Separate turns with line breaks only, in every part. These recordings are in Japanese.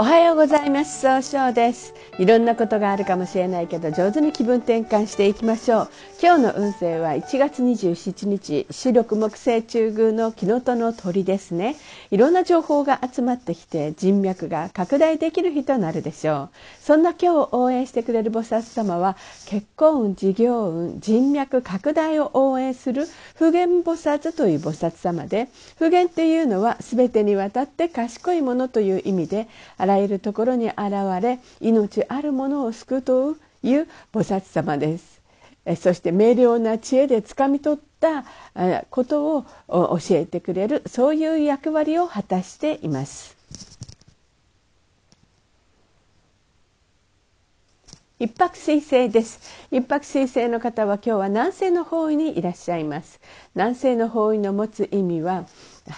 おはようございます。総称です。いろんなことがあるかもしれないけど上手に気分転換していきましょう。今日の運勢は1月27日四六木星中宮の木の戸の鳥ですね。いろんな情報が集まってきて人脈が拡大できる日となるでしょう。そんな今日を応援してくれる菩薩様は結婚運事業運人脈拡大を応援する普賢菩薩という菩薩様で普賢っていうのは全てにわたって賢いものという意味であらゆるところに現れ命あるものを救うという菩薩様です。そして明瞭な知恵でつかみ取ったことを教えてくれるそういう役割を果たしています。一泊水星です。一泊水星の方は今日は南西の方位にいらっしゃいます。南西の方位の持つ意味は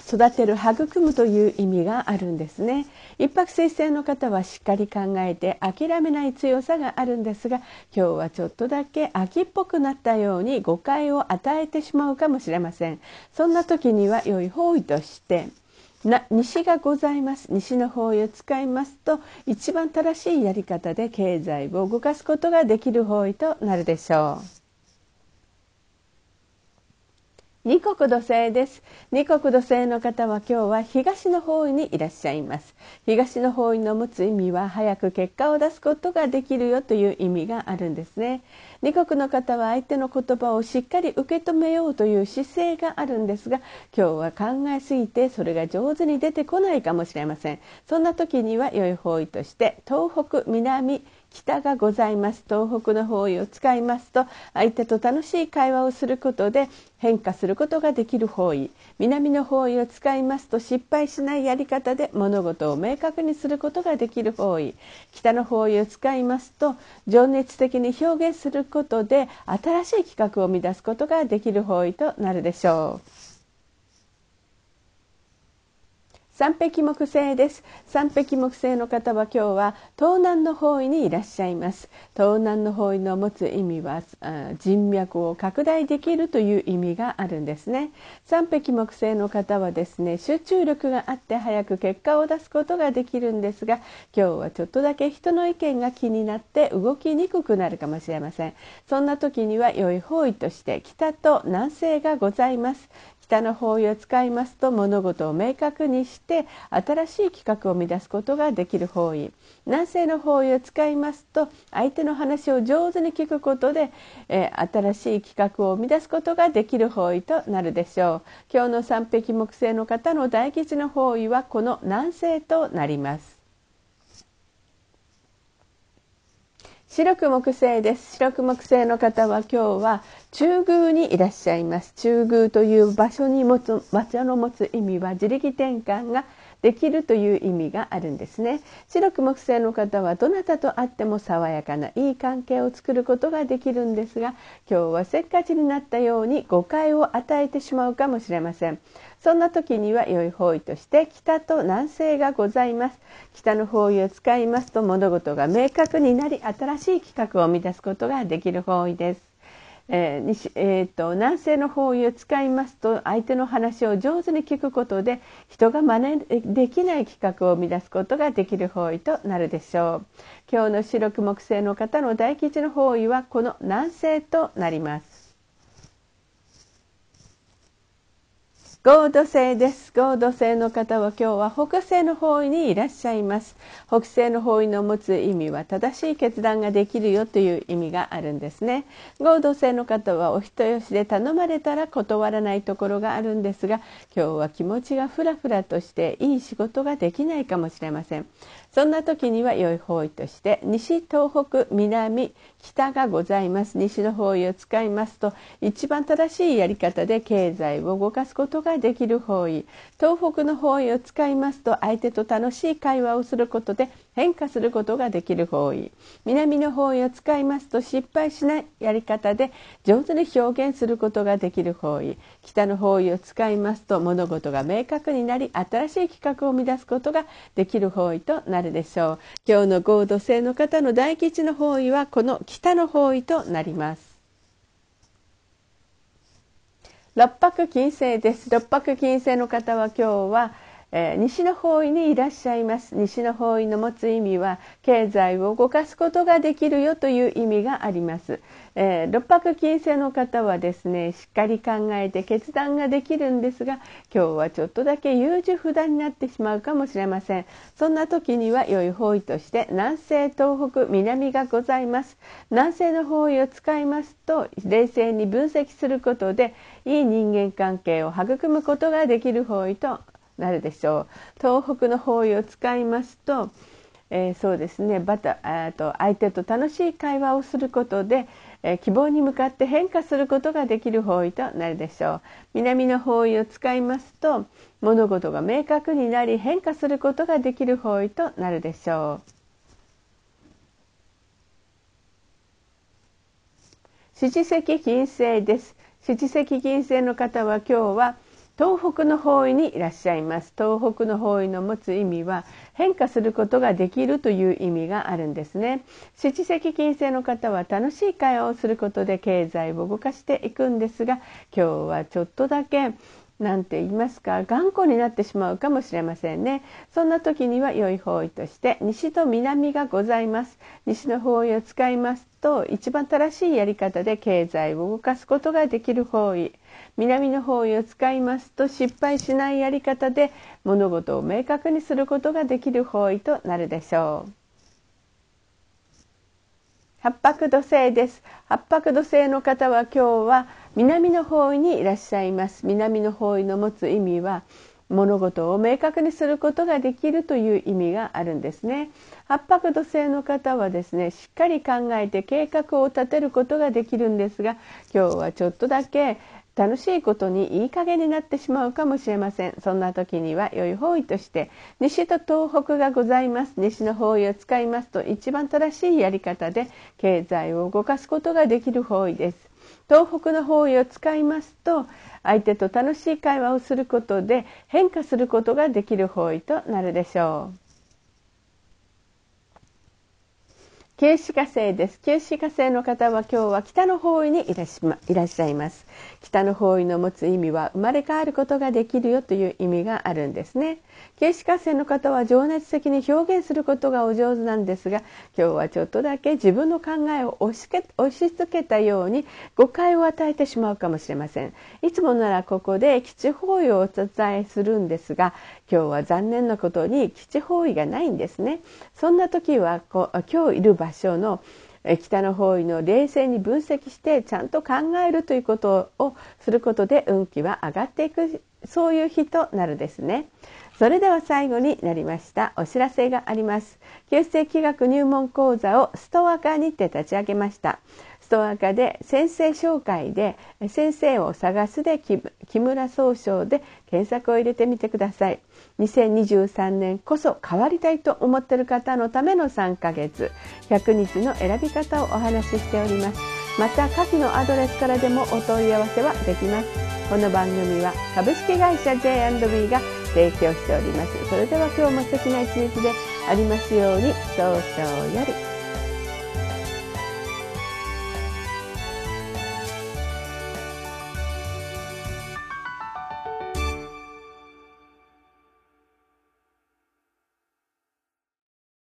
育てる育むという意味があるんですね。一泊水星の方はしっかり考えて諦めない強さがあるんですが今日はちょっとだけ秋っぽくなったように誤解を与えてしまうかもしれません。そんな時には良い方位としてな西がございます西の方位を使いますと一番正しいやり方で経済を動かすことができる方位となるでしょう。二国土星です。二国土星の方は今日は東の方位にいらっしゃいます。東の方位の持つ意味は早く結果を出すことができるよという意味があるんですね。二国の方は相手の言葉をしっかり受け止めようという姿勢があるんですが今日は考えすぎてそれが上手に出てこないかもしれません。そんな時には良い方位として東北南北がございます東北の方位を使いますと相手と楽しい会話をすることで変化することができる方位南の方位を使いますと失敗しないやり方で物事を明確にすることができる方位北の方位を使いますと情熱的に表現することで新しい企画を生み出すことができる方位となるでしょう。三匹木星です。三匹木星の方は今日は東南の方位にいらっしゃいます。東南の方位の持つ意味は人脈を拡大できるという意味があるんですね。三匹木星の方はですね集中力があって早く結果を出すことができるんですが今日はちょっとだけ人の意見が気になって動きにくくなるかもしれません。そんな時には良い方位として北と南西がございます。北の方位を使いますと物事を明確にして新しい企画を生み出すことができる方位。南西の方位を使いますと相手の話を上手に聞くことで、えー、新しい企画を生み出すことができる方位となるでしょう。今日の三匹木星の方の大吉の方位はこの南西となります。白く木星です。白く木星の方は今日は中宮にいらっしゃいます。中宮という場所に持つ場所の持つ意味は自力転換ができるという意味があるんですね。白く木星の方はどなたと会っても爽やかないい関係を作ることができるんですが今日はせっかちになったように誤解を与えてしまうかもしれません。そんな時には良い方位として北と南西がございます。北の方位を使いますと物事が明確になり新しい企画を生み出すことができる方位です。えー西えーと、南西の方位を使いますと相手の話を上手に聞くことで人が真似できない企画を生み出すことができる方位となるでしょう。今日の白く木星の方の大吉の方位はこの南西となります。合土星です。合土星の方は今日は北西の方位にいらっしゃいます。北西の方位の持つ意味は正しい決断ができるよという意味があるんですね。合土星の方はお人よしで頼まれたら断らないところがあるんですが今日は気持ちがふらふらとしていい仕事ができないかもしれません。そんな時には良い方位として西東北南北がございます。西の方位を使いますと一番正しいやり方で経済を動かすことができる方位。東北の方位を使いますと相手と楽しい会話をすることで変化することができる方位。南の方位を使いますと失敗しないやり方で上手に表現することができる方位。北の方位を使いますと物事が明確になり新しい企画を生み出すことができる方位となるでしょう。今日の合土星の方の大吉の方位はこの北の方位となります。六白金星です。六白金星の方は今日はえー、西の方位にいらっしゃいます。西の方位の持つ意味は経済を動かすことができるよという意味があります、えー、六白金星の方はですねしっかり考えて決断ができるんですが今日はちょっとだけ優柔不断になってしまうかもしれません。そんな時には良い方位として南西東北南がございます。南西の方位を使いますと冷静に分析することでいい人間関係を育むことができる方位となるでしょう。東北の方位を使いますと、えー、そうですねバタと相手と楽しい会話をすることで、えー、希望に向かって変化することができる方位となるでしょう。南の方位を使いますと物事が明確になり変化することができる方位となるでしょう。七石金星です。七石金星の方は今日は東北の方位にいらっしゃいます。東北の方位の持つ意味は変化することができるという意味があるんですね。七石金星の方は楽しい会話をすることで経済を動かしていくんですが今日はちょっとだけなんて言いますか頑固になってしまうかもしれませんね。そんな時には良い方位として西と南がございます。西の方位を使いますと一番正しいやり方で経済を動かすことができる方位。南の方位を使いますと失敗しないやり方で物事を明確にすることができる方位となるでしょう。八白土星です。八白土星の方は今日は南の方位にいらっしゃいます。南の方位の持つ意味は物事を明確にすることができるという意味があるんですね。八白土星の方はですねしっかり考えて計画を立てることができるんですが今日はちょっとだけ楽しいことにいい加減になってしまうかもしれません。そんな時には良い方位として西と東北がございます。西の方位を使いますと一番正しいやり方で経済を動かすことができる方位です。東北の方位を使いますと相手と楽しい会話をすることで変化することができる方位となるでしょう。九死火星です。九死火星の方は今日は北の方位にいらっしゃいます。北の方位の持つ意味は生まれ変わることができるよという意味があるんですね。九死火星の方は情熱的に表現することがお上手なんですが、今日はちょっとだけ自分の考えを押し押し付けたように誤解を与えてしまうかもしれません。いつもならここで基地方位をお伝えするんですが、今日は残念なことに基地方位がないんですね。そんな時はこう今日いる場所の北の方位の冷静に分析してちゃんと考えるということをすることで運気は上がっていくそういう日となるですね。それでは最後になりましたお知らせがあります。旧世気学入門講座をストアカにて立ち上げました。ストアカで先生紹介で先生を探すで木村総称で検索を入れてみてください。2023年こそ変わりたいと思ってる方のための3ヶ月100日の選び方をお話ししておりますまた下記のアドレスからでもお問い合わせはできますこの番組は株式会社 J&B が提供しておりますそれでは今日も素敵な一日でありますように早々より